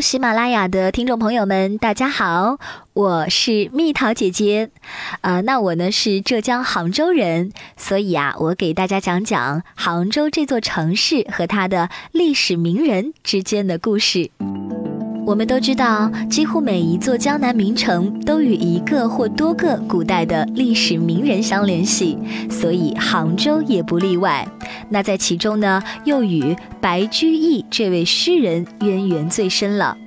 喜马拉雅的听众朋友们，大家好，我是蜜桃姐姐。呃，那我呢是浙江杭州人，所以啊，我给大家讲讲杭州这座城市和它的历史名人之间的故事。我们都知道，几乎每一座江南名城都与一个或多个古代的历史名人相联系，所以杭州也不例外。那在其中呢，又与白居易这位诗人渊源最深了。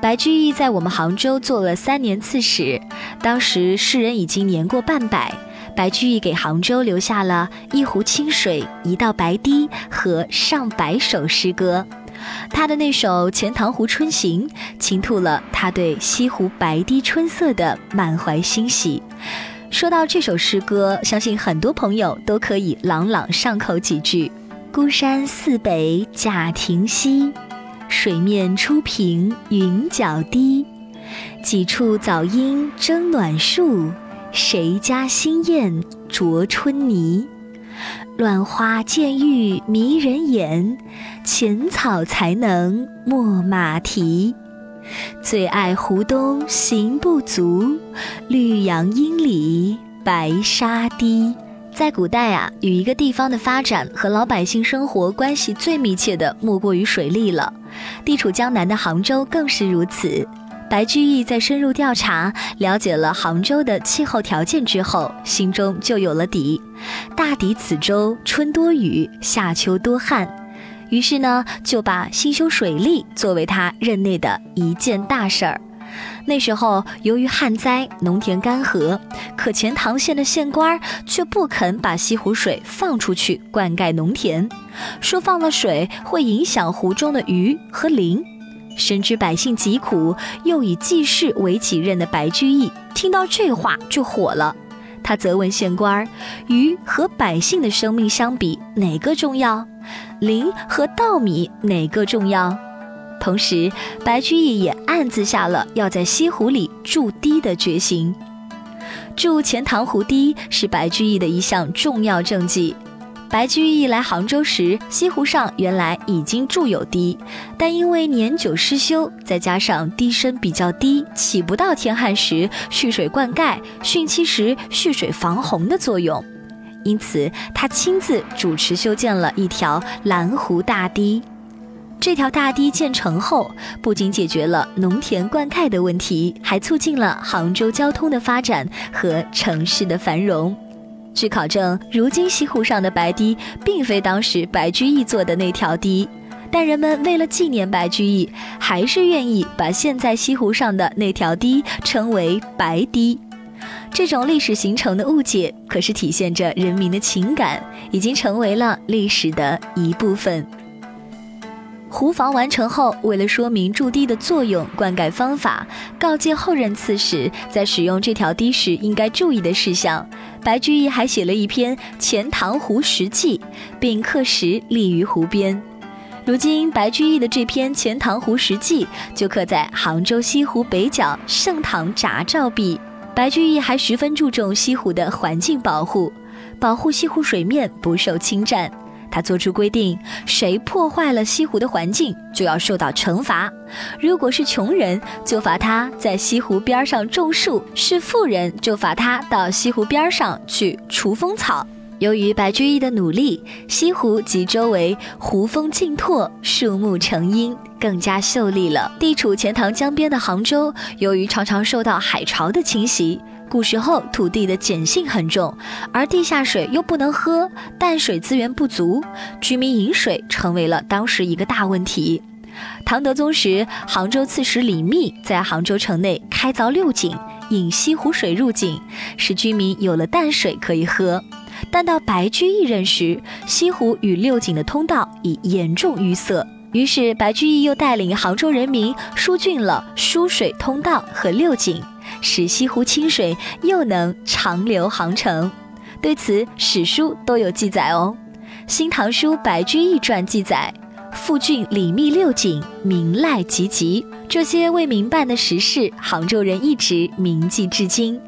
白居易在我们杭州做了三年刺史，当时诗人已经年过半百，白居易给杭州留下了一壶清水、一道白堤和上百首诗歌。他的那首《钱塘湖春行》倾吐了他对西湖白堤春色的满怀欣喜。说到这首诗歌，相信很多朋友都可以朗朗上口几句：“孤山寺北贾亭西，水面初平云脚低。几处早莺争暖树，谁家新燕啄春泥？”乱花渐欲迷人眼，浅草才能没马蹄。最爱湖东行不足，绿杨阴里白沙堤。在古代啊，与一个地方的发展和老百姓生活关系最密切的，莫过于水利了。地处江南的杭州更是如此。白居易在深入调查、了解了杭州的气候条件之后，心中就有了底。大抵此州春多雨，夏秋多旱，于是呢，就把兴修水利作为他任内的一件大事儿。那时候由于旱灾，农田干涸，可钱塘县的县官却不肯把西湖水放出去灌溉农田，说放了水会影响湖中的鱼和鳞。深知百姓疾苦，又以济世为己任的白居易听到这话就火了。他责问县官儿：“鱼和百姓的生命相比，哪个重要？林和稻米哪个重要？”同时，白居易也暗自下了要在西湖里筑堤的决心。筑钱塘湖堤是白居易的一项重要政绩。白居易来杭州时，西湖上原来已经筑有堤，但因为年久失修，再加上堤身比较低，起不到天旱时蓄水灌溉、汛期时蓄水防洪的作用，因此他亲自主持修建了一条蓝湖大堤。这条大堤建成后，不仅解决了农田灌溉的问题，还促进了杭州交通的发展和城市的繁荣。据考证，如今西湖上的白堤并非当时白居易做的那条堤，但人们为了纪念白居易，还是愿意把现在西湖上的那条堤称为白堤。这种历史形成的误解，可是体现着人民的情感，已经成为了历史的一部分。湖防完成后，为了说明筑堤的作用、灌溉方法，告诫后任刺史在使用这条堤时应该注意的事项，白居易还写了一篇《钱塘湖石记》，并刻石立于湖边。如今，白居易的这篇《钱塘湖石记》就刻在杭州西湖北角盛唐闸照壁。白居易还十分注重西湖的环境保护，保护西湖水面不受侵占。他做出规定，谁破坏了西湖的环境，就要受到惩罚。如果是穷人，就罚他在西湖边上种树；是富人，就罚他到西湖边上去除风草。由于白居易的努力，西湖及周围湖风尽拓，树木成荫，更加秀丽了。地处钱塘江边的杭州，由于常常受到海潮的侵袭。古时候土地的碱性很重，而地下水又不能喝，淡水资源不足，居民饮水成为了当时一个大问题。唐德宗时，杭州刺史李密在杭州城内开凿六井，引西湖水入井，使居民有了淡水可以喝。但到白居易任时，西湖与六井的通道已严重淤塞，于是白居易又带领杭州人民疏浚了输水通道和六井。使西湖清水又能长流杭城，对此史书都有记载哦。《新唐书·白居易传》记载，复浚李密六井，名赖籍籍。这些未明办的实事，杭州人一直铭记至今。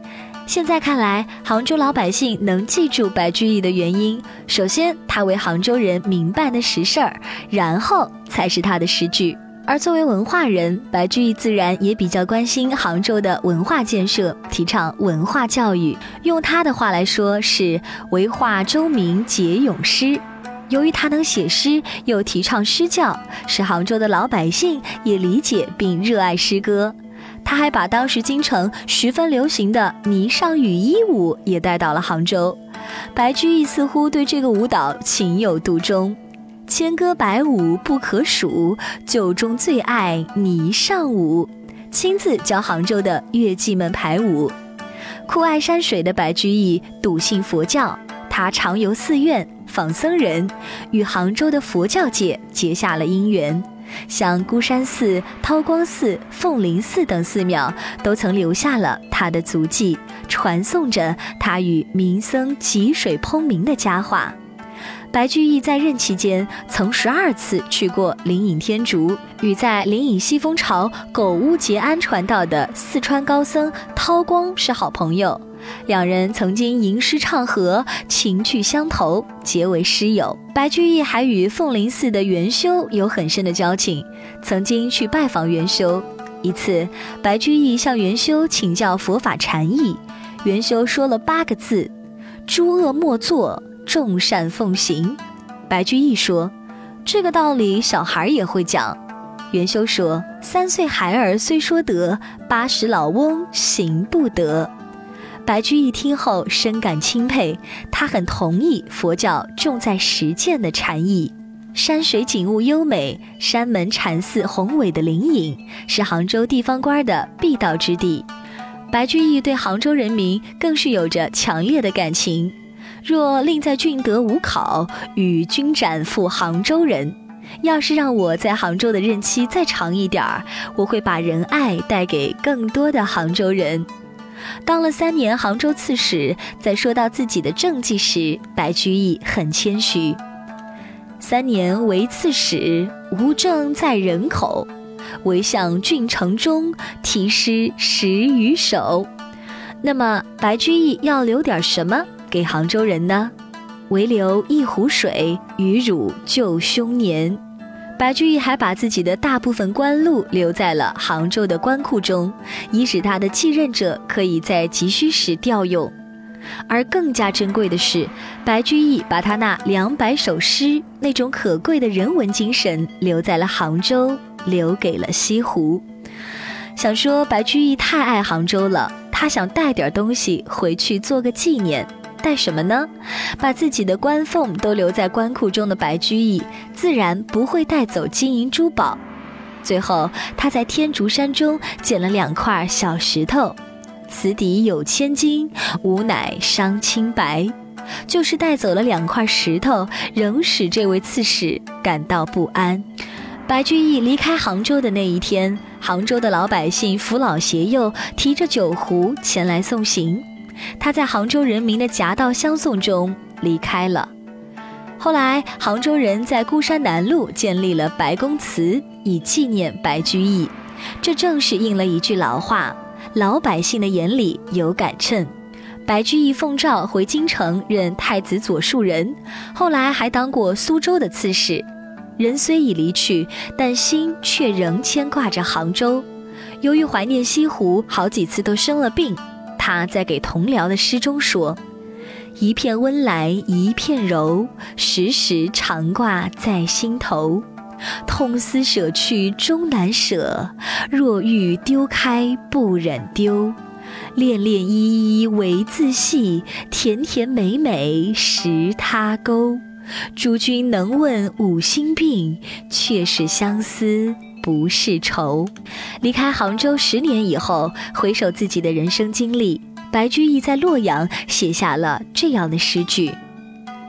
现在看来，杭州老百姓能记住白居易的原因，首先他为杭州人明办的实事儿，然后才是他的诗句。而作为文化人，白居易自然也比较关心杭州的文化建设，提倡文化教育。用他的话来说，是为化州民解咏诗。由于他能写诗，又提倡诗教，使杭州的老百姓也理解并热爱诗歌。他还把当时京城十分流行的霓裳羽衣舞也带到了杭州。白居易似乎对这个舞蹈情有独钟。千歌百舞不可数，酒中最爱霓裳舞。亲自教杭州的乐伎们排舞。酷爱山水的白居易笃信佛教，他常游寺院访僧人，与杭州的佛教界结下了姻缘。像孤山寺、韬光寺、凤林寺等寺庙，都曾留下了他的足迹，传颂着他与民僧汲水烹茗的佳话。白居易在任期间曾十二次去过灵隐天竺，与在灵隐西风朝狗乌节庵传道的四川高僧韬光是好朋友，两人曾经吟诗唱和，情趣相投，结为师友。白居易还与凤林寺的元修有很深的交情，曾经去拜访元修。一次，白居易向元修请教佛法禅意，元修说了八个字：“诸恶莫作。”众善奉行，白居易说：“这个道理小孩也会讲。”元修说：“三岁孩儿虽说得，八十老翁行不得。”白居易听后深感钦佩，他很同意佛教重在实践的禅意。山水景物优美，山门禅寺宏伟的灵隐，是杭州地方官的必到之地。白居易对杭州人民更是有着强烈的感情。若令在俊德无考，与君斩赴杭州人。要是让我在杭州的任期再长一点儿，我会把仁爱带给更多的杭州人。当了三年杭州刺史，在说到自己的政绩时，白居易很谦虚：三年为刺史，无政在人口，唯向郡城中题诗十余首。那么，白居易要留点什么？给杭州人呢，唯留一壶水与汝救凶年。白居易还把自己的大部分官禄留在了杭州的官库中，以使他的继任者可以在急需时调用。而更加珍贵的是，白居易把他那两百首诗那种可贵的人文精神留在了杭州，留给了西湖。想说白居易太爱杭州了，他想带点东西回去做个纪念。带什么呢？把自己的官俸都留在官库中的白居易，自然不会带走金银珠宝。最后，他在天竺山中捡了两块小石头，此底有千金，吾乃伤清白。就是带走了两块石头，仍使这位刺史感到不安。白居易离开杭州的那一天，杭州的老百姓扶老携幼，提着酒壶前来送行。他在杭州人民的夹道相送中离开了。后来，杭州人在孤山南路建立了白公祠，以纪念白居易。这正是应了一句老话：“老百姓的眼里有杆秤。”白居易奉诏回京城任太子左庶人，后来还当过苏州的刺史。人虽已离去，但心却仍牵挂着杭州。由于怀念西湖，好几次都生了病。他在给同僚的诗中说：“一片温来一片柔，时时常挂在心头。痛思舍去终难舍，若欲丢开不忍丢。恋恋依依为自系，甜甜美美识他钩。诸君能问五心病，却是相思。”不是愁。离开杭州十年以后，回首自己的人生经历，白居易在洛阳写下了这样的诗句：“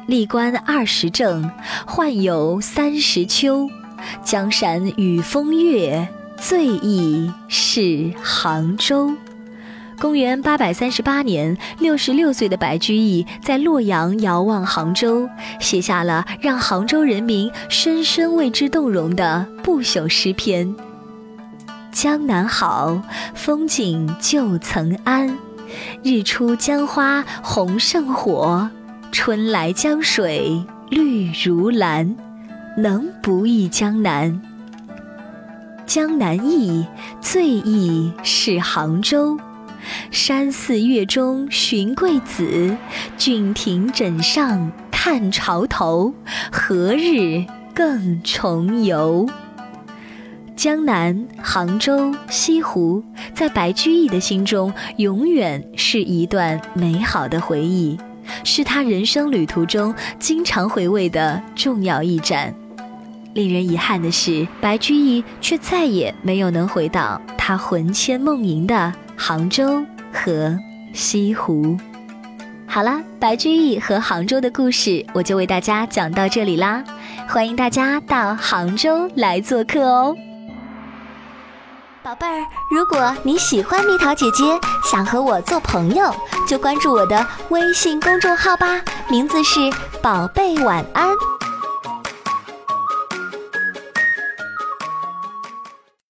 历官二十正，宦游三十秋。江山与风月，最忆是杭州。”公元八百三十八年，六十六岁的白居易在洛阳遥望杭州，写下了让杭州人民深深为之动容的不朽诗篇：“江南好，风景旧曾谙。日出江花红胜火，春来江水绿如蓝。能不忆江南？”江南忆，最忆是杭州。山寺月中寻桂子，郡亭枕上看潮头。何日更重游？江南、杭州、西湖，在白居易的心中，永远是一段美好的回忆，是他人生旅途中经常回味的重要驿站。令人遗憾的是，白居易却再也没有能回到他魂牵梦萦的杭州和西湖。好了，白居易和杭州的故事，我就为大家讲到这里啦。欢迎大家到杭州来做客哦。宝贝儿，如果你喜欢蜜桃姐姐，想和我做朋友，就关注我的微信公众号吧，名字是“宝贝晚安”。